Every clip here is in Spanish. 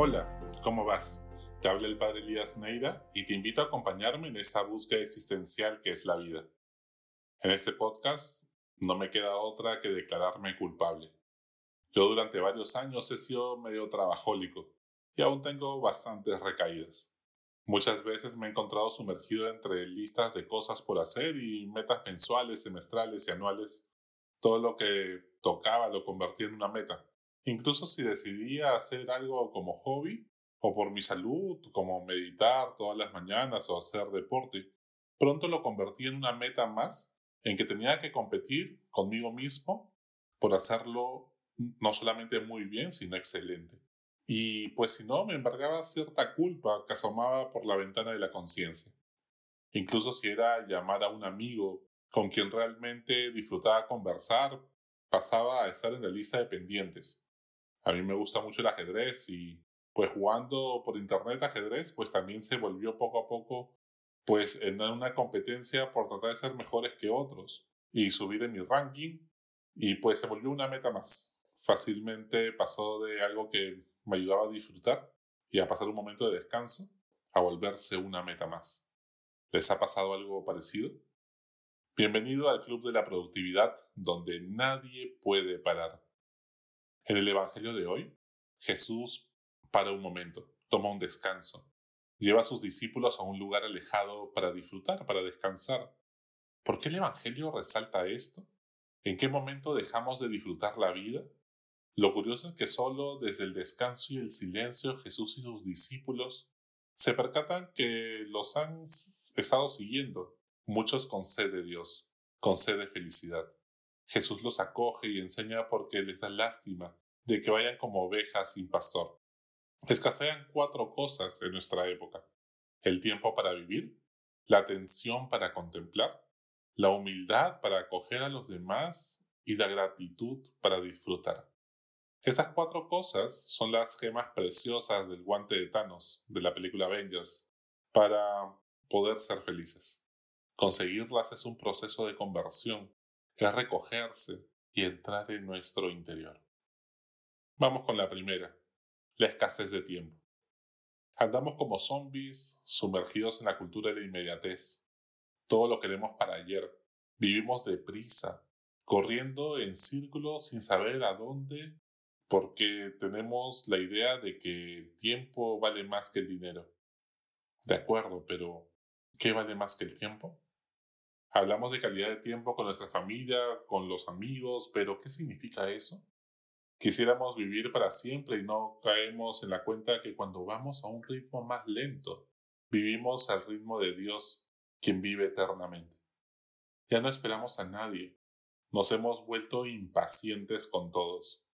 Hola, ¿cómo vas? Te habla el padre Elías Neira y te invito a acompañarme en esta búsqueda existencial que es la vida. En este podcast no me queda otra que declararme culpable. Yo durante varios años he sido medio trabajólico y aún tengo bastantes recaídas. Muchas veces me he encontrado sumergido entre listas de cosas por hacer y metas mensuales, semestrales y anuales. Todo lo que tocaba lo convertía en una meta. Incluso si decidía hacer algo como hobby o por mi salud, como meditar todas las mañanas o hacer deporte, pronto lo convertí en una meta más en que tenía que competir conmigo mismo por hacerlo no solamente muy bien, sino excelente. Y pues si no, me embargaba cierta culpa que asomaba por la ventana de la conciencia. Incluso si era llamar a un amigo con quien realmente disfrutaba conversar, pasaba a estar en la lista de pendientes. A mí me gusta mucho el ajedrez y pues jugando por internet ajedrez, pues también se volvió poco a poco pues en una competencia por tratar de ser mejores que otros y subir en mi ranking y pues se volvió una meta más. Fácilmente pasó de algo que me ayudaba a disfrutar y a pasar un momento de descanso a volverse una meta más. ¿Les ha pasado algo parecido? Bienvenido al Club de la Productividad, donde nadie puede parar. En el Evangelio de hoy, Jesús para un momento, toma un descanso, lleva a sus discípulos a un lugar alejado para disfrutar, para descansar. ¿Por qué el Evangelio resalta esto? ¿En qué momento dejamos de disfrutar la vida? Lo curioso es que solo desde el descanso y el silencio Jesús y sus discípulos se percatan que los han estado siguiendo, muchos con sed de Dios, con sed de felicidad. Jesús los acoge y enseña porque les da lástima de que vayan como ovejas sin pastor. Escasean cuatro cosas en nuestra época. El tiempo para vivir, la atención para contemplar, la humildad para acoger a los demás y la gratitud para disfrutar. Estas cuatro cosas son las gemas preciosas del guante de Thanos de la película Avengers para poder ser felices. Conseguirlas es un proceso de conversión es recogerse y entrar en nuestro interior. Vamos con la primera, la escasez de tiempo. Andamos como zombies sumergidos en la cultura de la inmediatez. Todo lo queremos para ayer. Vivimos deprisa, corriendo en círculos sin saber a dónde, porque tenemos la idea de que el tiempo vale más que el dinero. De acuerdo, pero ¿qué vale más que el tiempo? Hablamos de calidad de tiempo con nuestra familia, con los amigos, pero ¿qué significa eso? Quisiéramos vivir para siempre y no caemos en la cuenta que cuando vamos a un ritmo más lento, vivimos al ritmo de Dios, quien vive eternamente. Ya no esperamos a nadie, nos hemos vuelto impacientes con todos.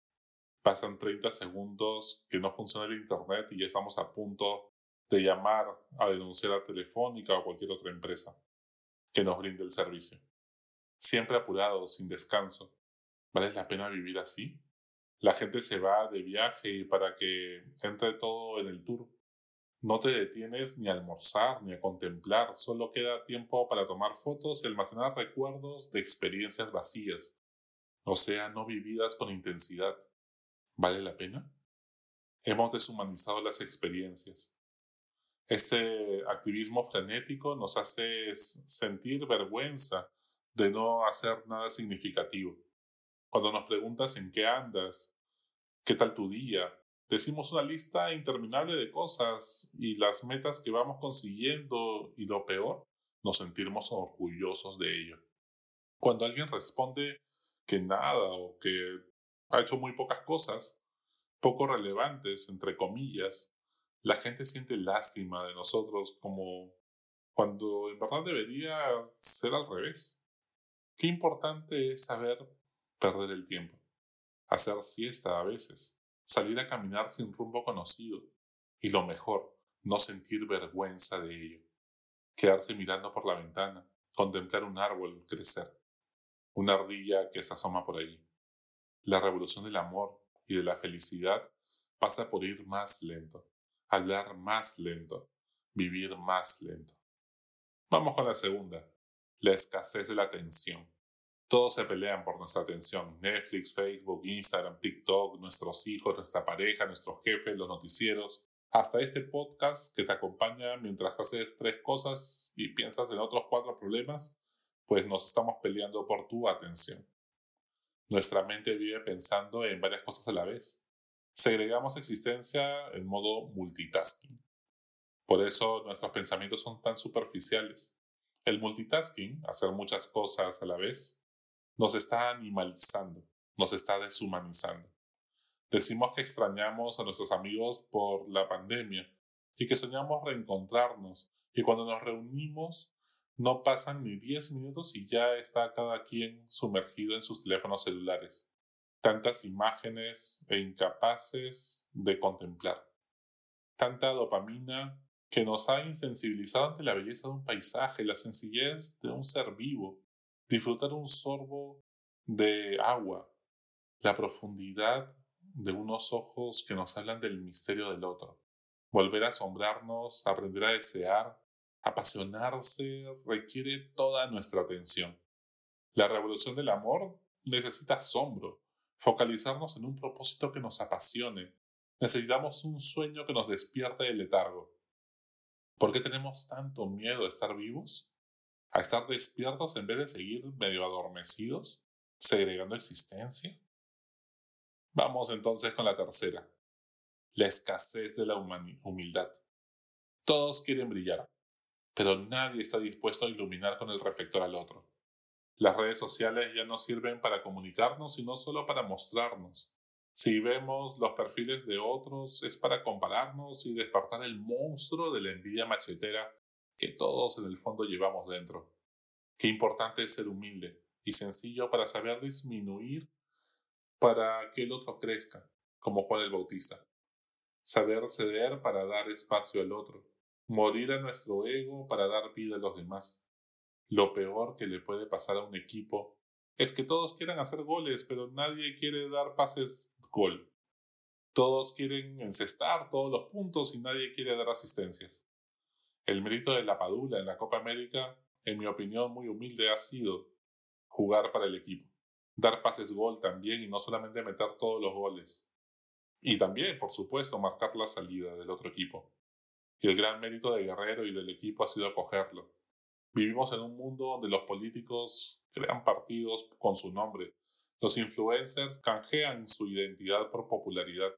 Pasan 30 segundos que no funciona el Internet y ya estamos a punto de llamar a denunciar a Telefónica o cualquier otra empresa que nos brinde el servicio. Siempre apurado, sin descanso. ¿Vale la pena vivir así? La gente se va de viaje y para que entre todo en el tour. No te detienes ni a almorzar ni a contemplar, solo queda tiempo para tomar fotos y almacenar recuerdos de experiencias vacías, o sea, no vividas con intensidad. ¿Vale la pena? Hemos deshumanizado las experiencias. Este activismo frenético nos hace sentir vergüenza de no hacer nada significativo. Cuando nos preguntas en qué andas, qué tal tu día, decimos una lista interminable de cosas y las metas que vamos consiguiendo y lo peor, nos sentimos orgullosos de ello. Cuando alguien responde que nada o que ha hecho muy pocas cosas, poco relevantes, entre comillas, la gente siente lástima de nosotros como cuando en verdad debería ser al revés. Qué importante es saber perder el tiempo, hacer siesta a veces, salir a caminar sin rumbo conocido y lo mejor, no sentir vergüenza de ello, quedarse mirando por la ventana, contemplar un árbol crecer, una ardilla que se asoma por ahí. La revolución del amor y de la felicidad pasa por ir más lento, hablar más lento, vivir más lento. Vamos con la segunda, la escasez de la atención. Todos se pelean por nuestra atención. Netflix, Facebook, Instagram, TikTok, nuestros hijos, nuestra pareja, nuestros jefes, los noticieros. Hasta este podcast que te acompaña mientras haces tres cosas y piensas en otros cuatro problemas, pues nos estamos peleando por tu atención. Nuestra mente vive pensando en varias cosas a la vez. Segregamos existencia en modo multitasking. Por eso nuestros pensamientos son tan superficiales. El multitasking, hacer muchas cosas a la vez, nos está animalizando, nos está deshumanizando. Decimos que extrañamos a nuestros amigos por la pandemia y que soñamos reencontrarnos y cuando nos reunimos no pasan ni 10 minutos y ya está cada quien sumergido en sus teléfonos celulares. Tantas imágenes e incapaces de contemplar. Tanta dopamina que nos ha insensibilizado ante la belleza de un paisaje, la sencillez de un ser vivo, disfrutar un sorbo de agua, la profundidad de unos ojos que nos hablan del misterio del otro, volver a asombrarnos, aprender a desear, apasionarse, requiere toda nuestra atención. La revolución del amor necesita asombro, focalizarnos en un propósito que nos apasione. Necesitamos un sueño que nos despierte del letargo. ¿Por qué tenemos tanto miedo a estar vivos? ¿A estar despiertos en vez de seguir medio adormecidos, segregando existencia? Vamos entonces con la tercera. La escasez de la humildad. Todos quieren brillar, pero nadie está dispuesto a iluminar con el reflector al otro. Las redes sociales ya no sirven para comunicarnos, sino solo para mostrarnos. Si vemos los perfiles de otros es para compararnos y despertar el monstruo de la envidia machetera que todos en el fondo llevamos dentro. Qué importante es ser humilde y sencillo para saber disminuir para que el otro crezca, como Juan el Bautista. Saber ceder para dar espacio al otro. Morir a nuestro ego para dar vida a los demás. Lo peor que le puede pasar a un equipo es que todos quieran hacer goles, pero nadie quiere dar pases gol. Todos quieren encestar todos los puntos y nadie quiere dar asistencias. El mérito de la Padula en la Copa América, en mi opinión muy humilde, ha sido jugar para el equipo. Dar pases gol también y no solamente meter todos los goles. Y también, por supuesto, marcar la salida del otro equipo. Y el gran mérito de Guerrero y del equipo ha sido acogerlo. Vivimos en un mundo donde los políticos crean partidos con su nombre. Los influencers canjean su identidad por popularidad.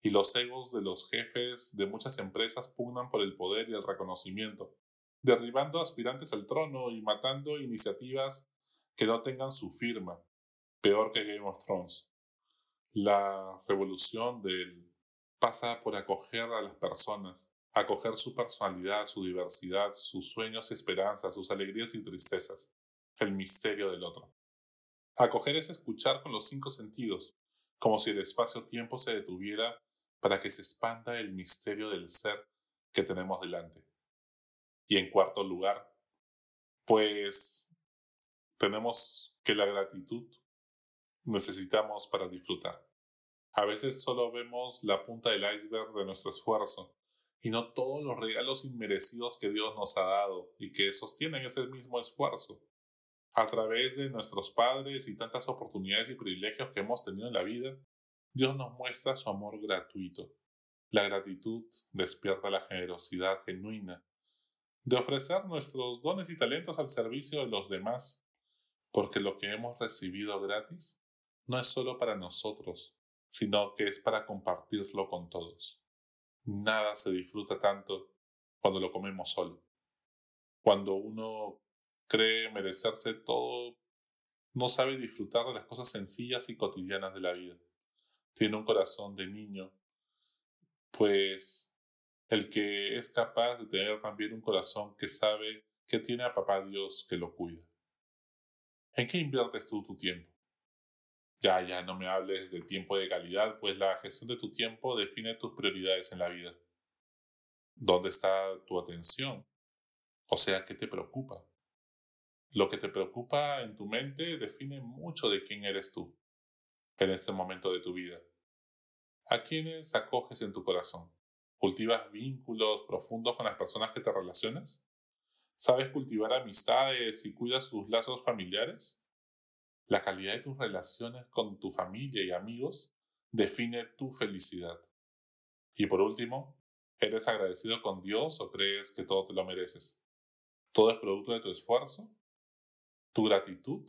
Y los egos de los jefes de muchas empresas pugnan por el poder y el reconocimiento, derribando aspirantes al trono y matando iniciativas que no tengan su firma, peor que Game of Thrones. La revolución del pasa por acoger a las personas, acoger su personalidad, su diversidad, sus sueños, esperanzas, sus alegrías y tristezas el misterio del otro. Acoger es escuchar con los cinco sentidos, como si el espacio-tiempo se detuviera para que se expanda el misterio del ser que tenemos delante. Y en cuarto lugar, pues tenemos que la gratitud necesitamos para disfrutar. A veces solo vemos la punta del iceberg de nuestro esfuerzo y no todos los regalos inmerecidos que Dios nos ha dado y que sostienen ese mismo esfuerzo a través de nuestros padres y tantas oportunidades y privilegios que hemos tenido en la vida, Dios nos muestra su amor gratuito. La gratitud despierta la generosidad genuina de ofrecer nuestros dones y talentos al servicio de los demás, porque lo que hemos recibido gratis no es solo para nosotros, sino que es para compartirlo con todos. Nada se disfruta tanto cuando lo comemos solo. Cuando uno cree merecerse todo, no sabe disfrutar de las cosas sencillas y cotidianas de la vida. Tiene un corazón de niño, pues el que es capaz de tener también un corazón que sabe que tiene a papá Dios que lo cuida. ¿En qué inviertes tú tu tiempo? Ya, ya, no me hables de tiempo de calidad, pues la gestión de tu tiempo define tus prioridades en la vida. ¿Dónde está tu atención? O sea, ¿qué te preocupa? Lo que te preocupa en tu mente define mucho de quién eres tú en este momento de tu vida. ¿A quiénes acoges en tu corazón? ¿Cultivas vínculos profundos con las personas que te relacionas? ¿Sabes cultivar amistades y cuidas tus lazos familiares? La calidad de tus relaciones con tu familia y amigos define tu felicidad. Y por último, ¿eres agradecido con Dios o crees que todo te lo mereces? Todo es producto de tu esfuerzo. Tu gratitud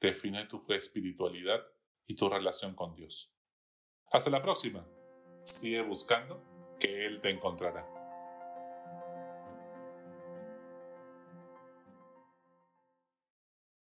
define tu espiritualidad y tu relación con Dios. Hasta la próxima. Sigue buscando que Él te encontrará.